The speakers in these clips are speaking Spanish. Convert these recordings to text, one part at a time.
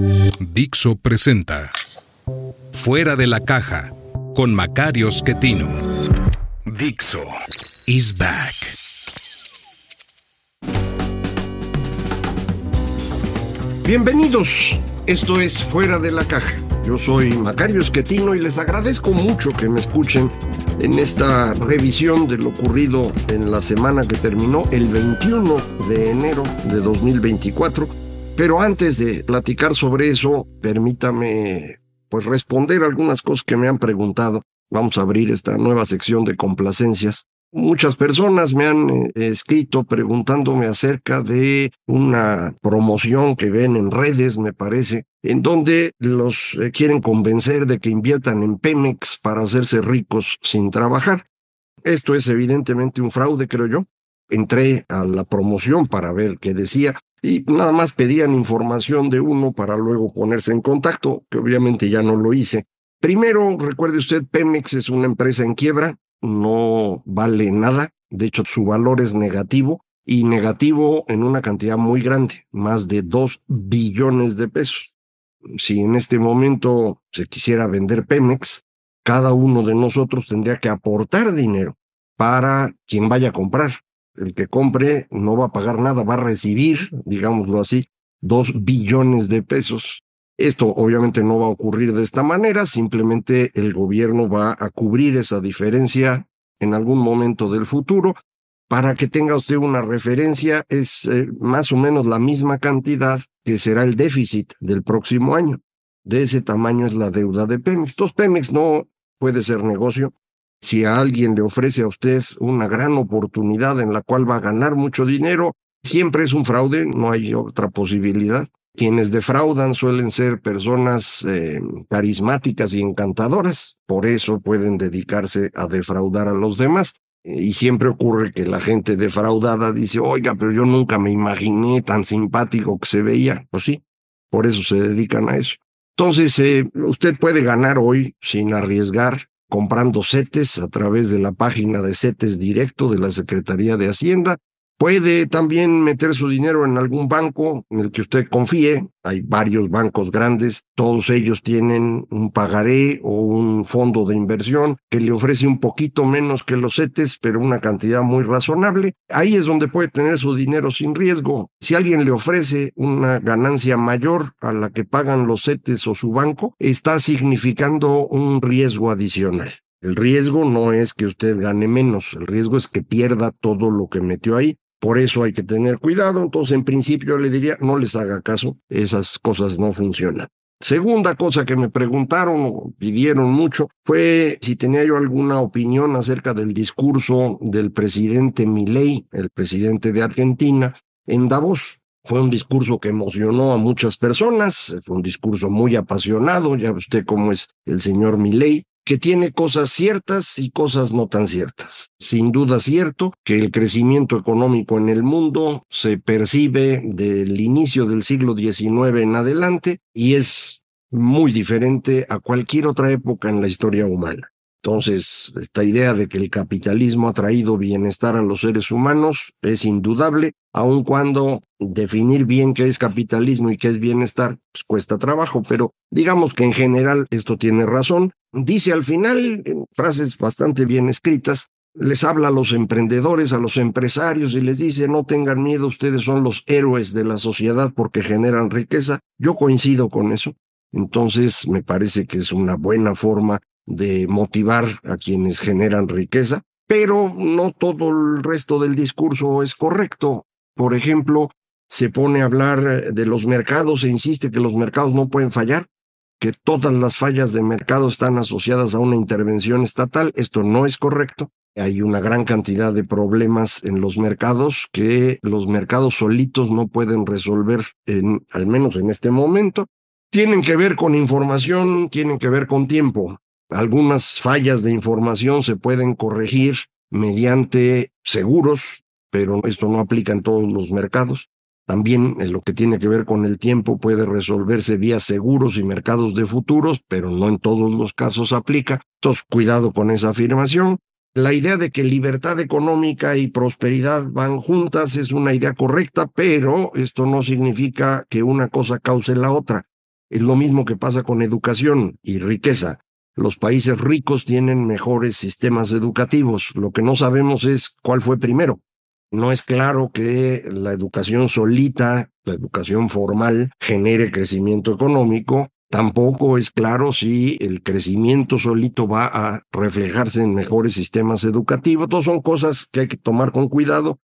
Dixo presenta Fuera de la caja con Macario Schettino. Dixo is back. Bienvenidos, esto es Fuera de la Caja. Yo soy Macario Esquetino y les agradezco mucho que me escuchen en esta revisión de lo ocurrido en la semana que terminó el 21 de enero de 2024. Pero antes de platicar sobre eso, permítame pues responder algunas cosas que me han preguntado. Vamos a abrir esta nueva sección de complacencias. Muchas personas me han eh, escrito preguntándome acerca de una promoción que ven en redes, me parece, en donde los eh, quieren convencer de que inviertan en Pemex para hacerse ricos sin trabajar. Esto es evidentemente un fraude, creo yo. Entré a la promoción para ver qué decía y nada más pedían información de uno para luego ponerse en contacto, que obviamente ya no lo hice. Primero, recuerde usted, Pemex es una empresa en quiebra, no vale nada, de hecho su valor es negativo y negativo en una cantidad muy grande, más de dos billones de pesos. Si en este momento se quisiera vender Pemex, cada uno de nosotros tendría que aportar dinero para quien vaya a comprar. El que compre no va a pagar nada, va a recibir, digámoslo así, dos billones de pesos. Esto obviamente no va a ocurrir de esta manera, simplemente el gobierno va a cubrir esa diferencia en algún momento del futuro. Para que tenga usted una referencia, es eh, más o menos la misma cantidad que será el déficit del próximo año. De ese tamaño es la deuda de Pemex. Entonces Pemex no puede ser negocio. Si a alguien le ofrece a usted una gran oportunidad en la cual va a ganar mucho dinero, siempre es un fraude, no hay otra posibilidad. Quienes defraudan suelen ser personas eh, carismáticas y encantadoras, por eso pueden dedicarse a defraudar a los demás. Y siempre ocurre que la gente defraudada dice, oiga, pero yo nunca me imaginé tan simpático que se veía. Pues sí, por eso se dedican a eso. Entonces, eh, usted puede ganar hoy sin arriesgar comprando CETES a través de la página de CETES directo de la Secretaría de Hacienda Puede también meter su dinero en algún banco en el que usted confíe. Hay varios bancos grandes, todos ellos tienen un pagaré o un fondo de inversión que le ofrece un poquito menos que los CETES, pero una cantidad muy razonable. Ahí es donde puede tener su dinero sin riesgo. Si alguien le ofrece una ganancia mayor a la que pagan los CETES o su banco, está significando un riesgo adicional. El riesgo no es que usted gane menos, el riesgo es que pierda todo lo que metió ahí. Por eso hay que tener cuidado. Entonces, en principio le diría, no les haga caso, esas cosas no funcionan. Segunda cosa que me preguntaron o pidieron mucho fue si tenía yo alguna opinión acerca del discurso del presidente Milei, el presidente de Argentina, en Davos. Fue un discurso que emocionó a muchas personas, fue un discurso muy apasionado, ya usted cómo es el señor Milei que tiene cosas ciertas y cosas no tan ciertas. Sin duda cierto que el crecimiento económico en el mundo se percibe del inicio del siglo XIX en adelante y es muy diferente a cualquier otra época en la historia humana. Entonces, esta idea de que el capitalismo ha traído bienestar a los seres humanos es indudable, aun cuando definir bien qué es capitalismo y qué es bienestar pues, cuesta trabajo, pero digamos que en general esto tiene razón. Dice al final, en frases bastante bien escritas, les habla a los emprendedores, a los empresarios y les dice, no tengan miedo, ustedes son los héroes de la sociedad porque generan riqueza. Yo coincido con eso. Entonces, me parece que es una buena forma de motivar a quienes generan riqueza, pero no todo el resto del discurso es correcto. Por ejemplo, se pone a hablar de los mercados e insiste que los mercados no pueden fallar, que todas las fallas de mercado están asociadas a una intervención estatal. Esto no es correcto. hay una gran cantidad de problemas en los mercados que los mercados solitos no pueden resolver, en, al menos en este momento. Tienen que ver con información, tienen que ver con tiempo. Algunas fallas de información se pueden corregir mediante seguros, pero esto no aplica en todos los mercados. También en lo que tiene que ver con el tiempo puede resolverse vía seguros y mercados de futuros, pero no en todos los casos aplica. Entonces, cuidado con esa afirmación. La idea de que libertad económica y prosperidad van juntas es una idea correcta, pero esto no significa que una cosa cause la otra. Es lo mismo que pasa con educación y riqueza. Los países ricos tienen mejores sistemas educativos. Lo que no sabemos es cuál fue primero. No es claro que la educación solita, la educación formal, genere crecimiento económico. Tampoco es claro si el crecimiento solito va a reflejarse en mejores sistemas educativos. Todas son cosas que hay que tomar con cuidado.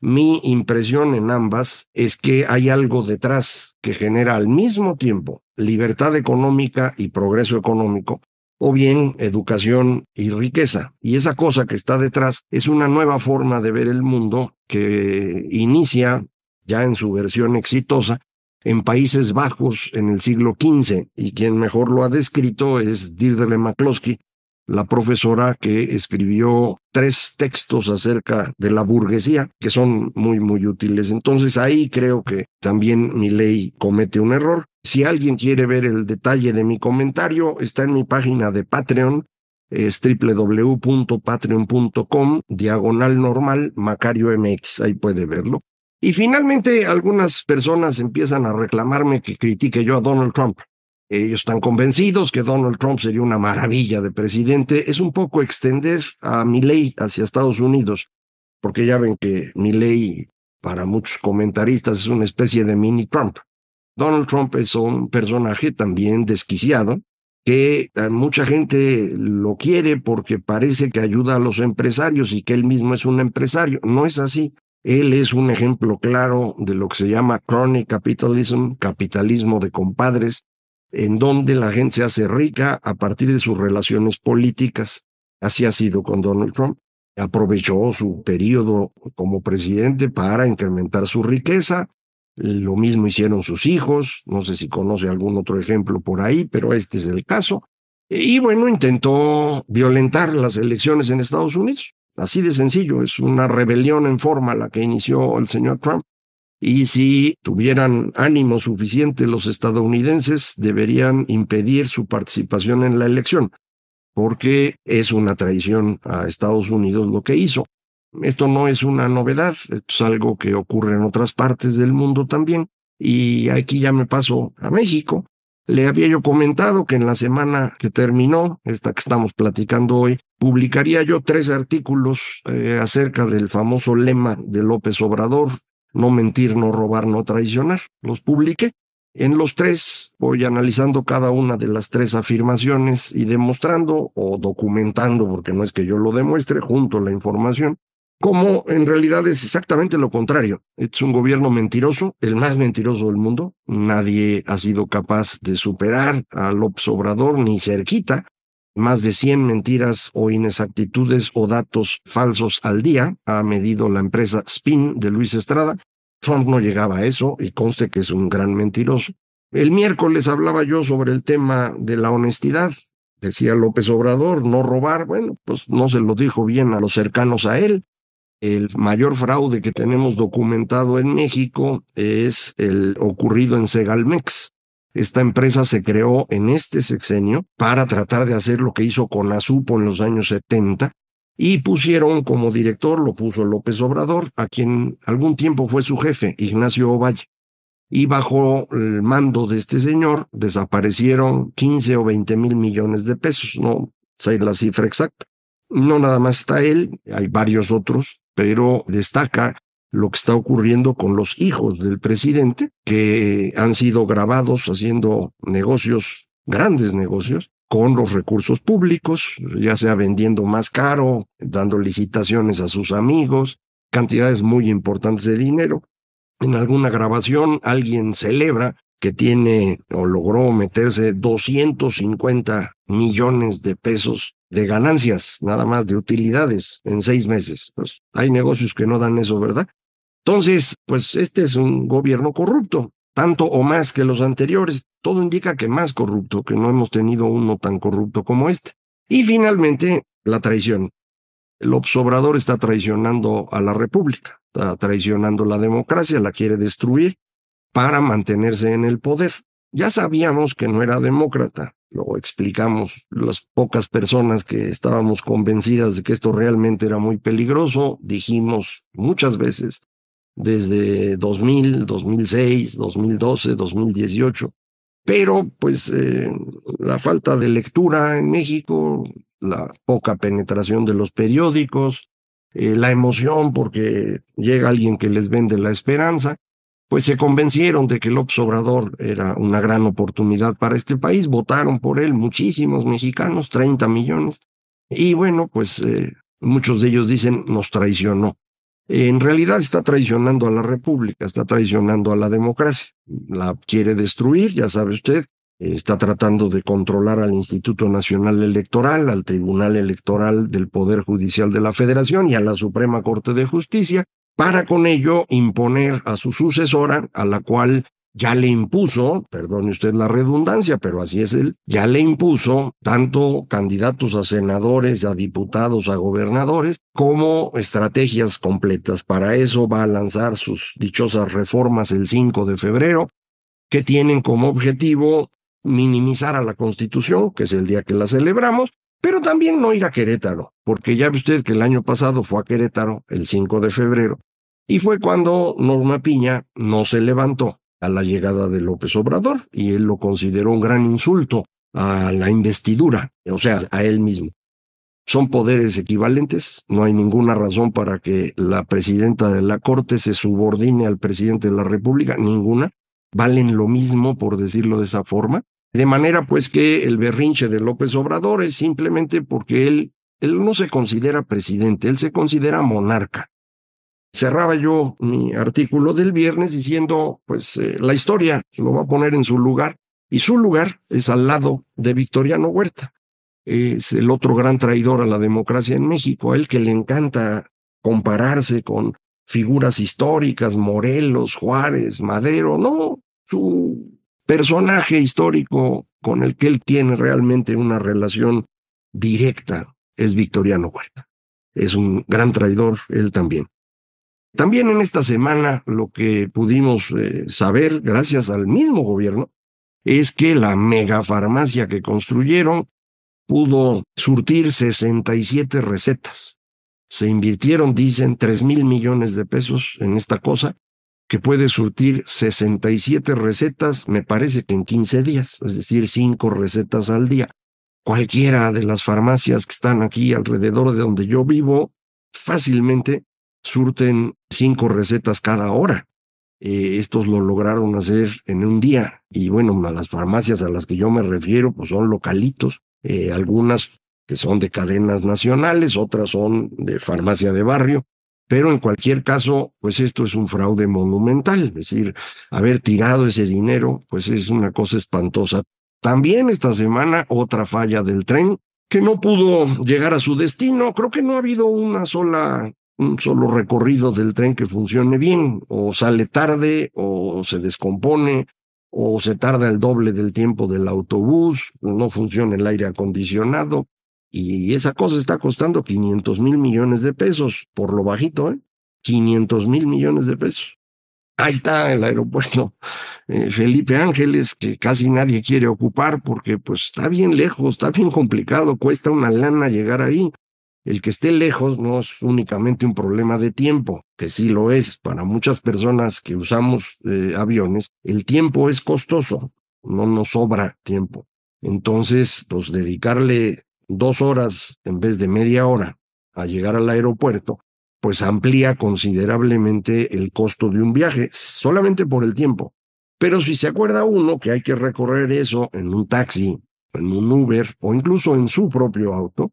Mi impresión en ambas es que hay algo detrás que genera al mismo tiempo libertad económica y progreso económico, o bien educación y riqueza. Y esa cosa que está detrás es una nueva forma de ver el mundo que inicia ya en su versión exitosa en Países Bajos en el siglo XV y quien mejor lo ha descrito es Deirdre McCloskey, la profesora que escribió tres textos acerca de la burguesía que son muy muy útiles. Entonces ahí creo que también mi ley comete un error. Si alguien quiere ver el detalle de mi comentario, está en mi página de Patreon, es www.patreon.com, diagonal normal, Macario MX, ahí puede verlo. Y finalmente algunas personas empiezan a reclamarme que critique yo a Donald Trump. Ellos están convencidos que Donald Trump sería una maravilla de presidente. Es un poco extender a mi ley hacia Estados Unidos, porque ya ven que mi ley para muchos comentaristas es una especie de mini Trump. Donald Trump es un personaje también desquiciado, que eh, mucha gente lo quiere porque parece que ayuda a los empresarios y que él mismo es un empresario. No es así. Él es un ejemplo claro de lo que se llama crony capitalism, capitalismo de compadres, en donde la gente se hace rica a partir de sus relaciones políticas. Así ha sido con Donald Trump. Aprovechó su periodo como presidente para incrementar su riqueza, lo mismo hicieron sus hijos, no sé si conoce algún otro ejemplo por ahí, pero este es el caso. Y bueno, intentó violentar las elecciones en Estados Unidos. Así de sencillo, es una rebelión en forma la que inició el señor Trump. Y si tuvieran ánimo suficiente los estadounidenses, deberían impedir su participación en la elección, porque es una traición a Estados Unidos lo que hizo. Esto no es una novedad, es algo que ocurre en otras partes del mundo también. Y aquí ya me paso a México. Le había yo comentado que en la semana que terminó, esta que estamos platicando hoy, publicaría yo tres artículos eh, acerca del famoso lema de López Obrador, no mentir, no robar, no traicionar. Los publiqué. En los tres voy analizando cada una de las tres afirmaciones y demostrando o documentando, porque no es que yo lo demuestre, junto la información, como en realidad es exactamente lo contrario. Es un gobierno mentiroso, el más mentiroso del mundo. Nadie ha sido capaz de superar a López Obrador ni cerquita. Más de 100 mentiras o inexactitudes o datos falsos al día ha medido la empresa Spin de Luis Estrada. Trump no llegaba a eso y conste que es un gran mentiroso. El miércoles hablaba yo sobre el tema de la honestidad. Decía López Obrador, no robar. Bueno, pues no se lo dijo bien a los cercanos a él. El mayor fraude que tenemos documentado en México es el ocurrido en Segalmex. Esta empresa se creó en este sexenio para tratar de hacer lo que hizo con Azupo en los años 70 y pusieron como director, lo puso López Obrador, a quien algún tiempo fue su jefe, Ignacio Ovalle. Y bajo el mando de este señor desaparecieron 15 o 20 mil millones de pesos, no sé la cifra exacta. No nada más está él, hay varios otros, pero destaca lo que está ocurriendo con los hijos del presidente, que han sido grabados haciendo negocios, grandes negocios, con los recursos públicos, ya sea vendiendo más caro, dando licitaciones a sus amigos, cantidades muy importantes de dinero. En alguna grabación alguien celebra que tiene o logró meterse 250 millones de pesos de ganancias, nada más de utilidades en seis meses. Pues hay negocios que no dan eso, ¿verdad? Entonces, pues este es un gobierno corrupto, tanto o más que los anteriores. Todo indica que más corrupto, que no hemos tenido uno tan corrupto como este. Y finalmente, la traición. El obsobrador está traicionando a la República, está traicionando la democracia, la quiere destruir para mantenerse en el poder. Ya sabíamos que no era demócrata, lo explicamos las pocas personas que estábamos convencidas de que esto realmente era muy peligroso, dijimos muchas veces desde 2000, 2006, 2012, 2018, pero pues eh, la falta de lectura en México, la poca penetración de los periódicos, eh, la emoción porque llega alguien que les vende la esperanza, pues se convencieron de que López Obrador era una gran oportunidad para este país, votaron por él muchísimos mexicanos, 30 millones, y bueno, pues eh, muchos de ellos dicen nos traicionó. En realidad está traicionando a la República, está traicionando a la democracia, la quiere destruir, ya sabe usted, está tratando de controlar al Instituto Nacional Electoral, al Tribunal Electoral del Poder Judicial de la Federación y a la Suprema Corte de Justicia, para con ello imponer a su sucesora, a la cual ya le impuso, perdone usted la redundancia, pero así es él, ya le impuso tanto candidatos a senadores, a diputados, a gobernadores, como estrategias completas. Para eso va a lanzar sus dichosas reformas el 5 de febrero, que tienen como objetivo minimizar a la Constitución, que es el día que la celebramos, pero también no ir a Querétaro, porque ya ve usted que el año pasado fue a Querétaro, el 5 de febrero, y fue cuando Norma Piña no se levantó a la llegada de López Obrador, y él lo consideró un gran insulto a la investidura, o sea, a él mismo. Son poderes equivalentes, no hay ninguna razón para que la presidenta de la Corte se subordine al presidente de la República, ninguna. Valen lo mismo, por decirlo de esa forma. De manera pues que el berrinche de López Obrador es simplemente porque él, él no se considera presidente, él se considera monarca. Cerraba yo mi artículo del viernes diciendo, pues eh, la historia lo va a poner en su lugar y su lugar es al lado de Victoriano Huerta. Es el otro gran traidor a la democracia en México, a él que le encanta compararse con figuras históricas, Morelos, Juárez, Madero, no, su personaje histórico con el que él tiene realmente una relación directa es Victoriano Huerta. Es un gran traidor él también. También en esta semana lo que pudimos eh, saber, gracias al mismo gobierno, es que la megafarmacia que construyeron pudo surtir 67 recetas. Se invirtieron, dicen, 3 mil millones de pesos en esta cosa que puede surtir 67 recetas, me parece que en 15 días, es decir, 5 recetas al día. Cualquiera de las farmacias que están aquí alrededor de donde yo vivo, fácilmente surten 5 recetas cada hora. Eh, estos lo lograron hacer en un día y bueno, las farmacias a las que yo me refiero pues son localitos, eh, algunas que son de cadenas nacionales, otras son de farmacia de barrio, pero en cualquier caso, pues esto es un fraude monumental, es decir, haber tirado ese dinero, pues es una cosa espantosa. También esta semana otra falla del tren que no pudo llegar a su destino. Creo que no ha habido una sola un solo recorrido del tren que funcione bien, o sale tarde, o se descompone, o se tarda el doble del tiempo del autobús, no funciona el aire acondicionado. Y esa cosa está costando 500 mil millones de pesos, por lo bajito, ¿eh? 500 mil millones de pesos. Ahí está el aeropuerto eh, Felipe Ángeles, que casi nadie quiere ocupar porque pues está bien lejos, está bien complicado, cuesta una lana llegar ahí. El que esté lejos no es únicamente un problema de tiempo, que sí lo es para muchas personas que usamos eh, aviones. El tiempo es costoso, no nos sobra tiempo. Entonces, pues dedicarle dos horas en vez de media hora a llegar al aeropuerto, pues amplía considerablemente el costo de un viaje, solamente por el tiempo. Pero si se acuerda uno que hay que recorrer eso en un taxi, en un Uber o incluso en su propio auto,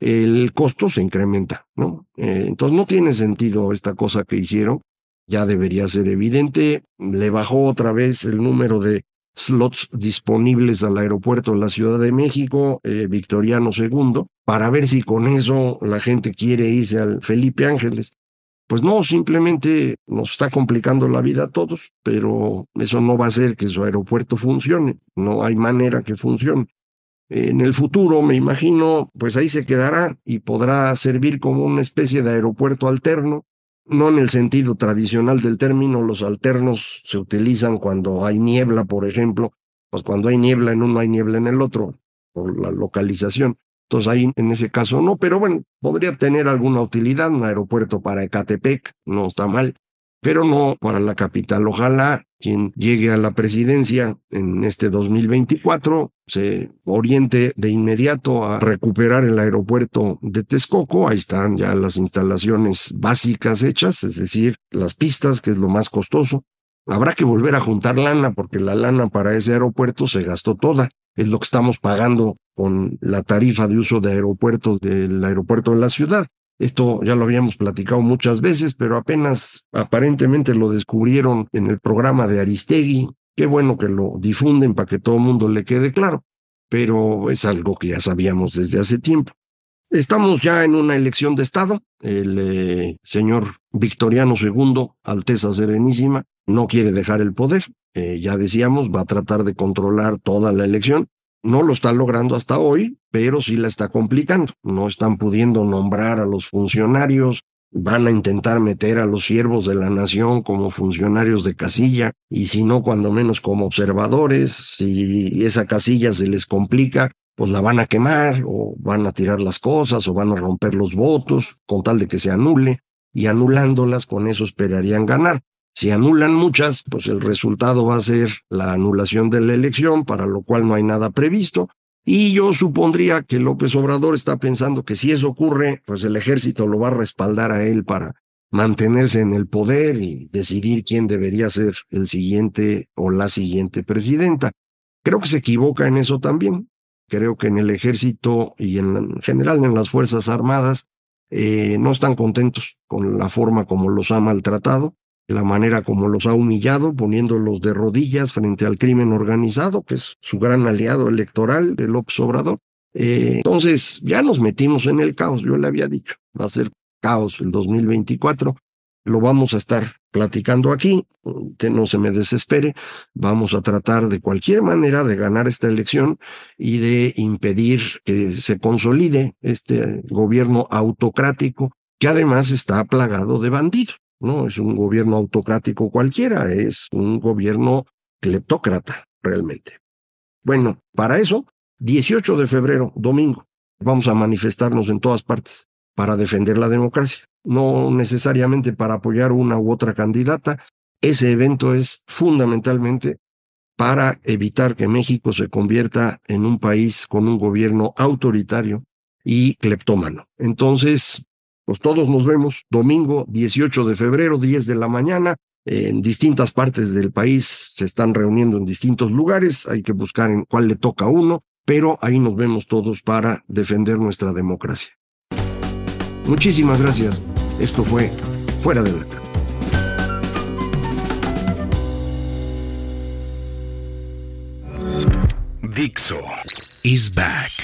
el costo se incrementa, ¿no? Eh, entonces no tiene sentido esta cosa que hicieron. ya debería ser evidente. Le bajó otra vez el número de slots disponibles al aeropuerto de la Ciudad de México, eh, Victoriano II, para ver si con eso la gente quiere irse al Felipe Ángeles. Pues no, simplemente nos está complicando la vida a todos, pero eso no va a hacer que su aeropuerto funcione, no hay manera que funcione. En el futuro, me imagino, pues ahí se quedará y podrá servir como una especie de aeropuerto alterno, no en el sentido tradicional del término, los alternos se utilizan cuando hay niebla, por ejemplo, pues cuando hay niebla en uno hay niebla en el otro, por la localización. Entonces ahí en ese caso no, pero bueno, podría tener alguna utilidad, un aeropuerto para Ecatepec, no está mal, pero no para la capital. Ojalá quien llegue a la presidencia en este 2024 se oriente de inmediato a recuperar el aeropuerto de Texcoco. Ahí están ya las instalaciones básicas hechas, es decir, las pistas, que es lo más costoso. Habrá que volver a juntar lana porque la lana para ese aeropuerto se gastó toda es lo que estamos pagando con la tarifa de uso de aeropuertos del aeropuerto de la ciudad. Esto ya lo habíamos platicado muchas veces, pero apenas aparentemente lo descubrieron en el programa de Aristegui. Qué bueno que lo difunden para que todo el mundo le quede claro, pero es algo que ya sabíamos desde hace tiempo. Estamos ya en una elección de Estado. El eh, señor Victoriano II, Alteza Serenísima, no quiere dejar el poder. Eh, ya decíamos, va a tratar de controlar toda la elección. No lo está logrando hasta hoy, pero sí la está complicando. No están pudiendo nombrar a los funcionarios, van a intentar meter a los siervos de la nación como funcionarios de casilla, y si no, cuando menos como observadores. Si esa casilla se les complica, pues la van a quemar, o van a tirar las cosas, o van a romper los votos, con tal de que se anule, y anulándolas con eso esperarían ganar. Si anulan muchas, pues el resultado va a ser la anulación de la elección, para lo cual no hay nada previsto. Y yo supondría que López Obrador está pensando que si eso ocurre, pues el ejército lo va a respaldar a él para mantenerse en el poder y decidir quién debería ser el siguiente o la siguiente presidenta. Creo que se equivoca en eso también. Creo que en el ejército y en general en las Fuerzas Armadas eh, no están contentos con la forma como los ha maltratado la manera como los ha humillado, poniéndolos de rodillas frente al crimen organizado, que es su gran aliado electoral, el López Obrador. Eh, entonces, ya nos metimos en el caos, yo le había dicho, va a ser caos el 2024, lo vamos a estar platicando aquí, que no se me desespere, vamos a tratar de cualquier manera de ganar esta elección y de impedir que se consolide este gobierno autocrático que además está plagado de bandidos. No es un gobierno autocrático cualquiera, es un gobierno cleptócrata, realmente. Bueno, para eso, 18 de febrero, domingo, vamos a manifestarnos en todas partes para defender la democracia, no necesariamente para apoyar una u otra candidata. Ese evento es fundamentalmente para evitar que México se convierta en un país con un gobierno autoritario y cleptómano. Entonces, pues todos nos vemos domingo 18 de febrero, 10 de la mañana. En distintas partes del país se están reuniendo en distintos lugares. Hay que buscar en cuál le toca a uno, pero ahí nos vemos todos para defender nuestra democracia. Muchísimas gracias. Esto fue Fuera de la Dixo is back.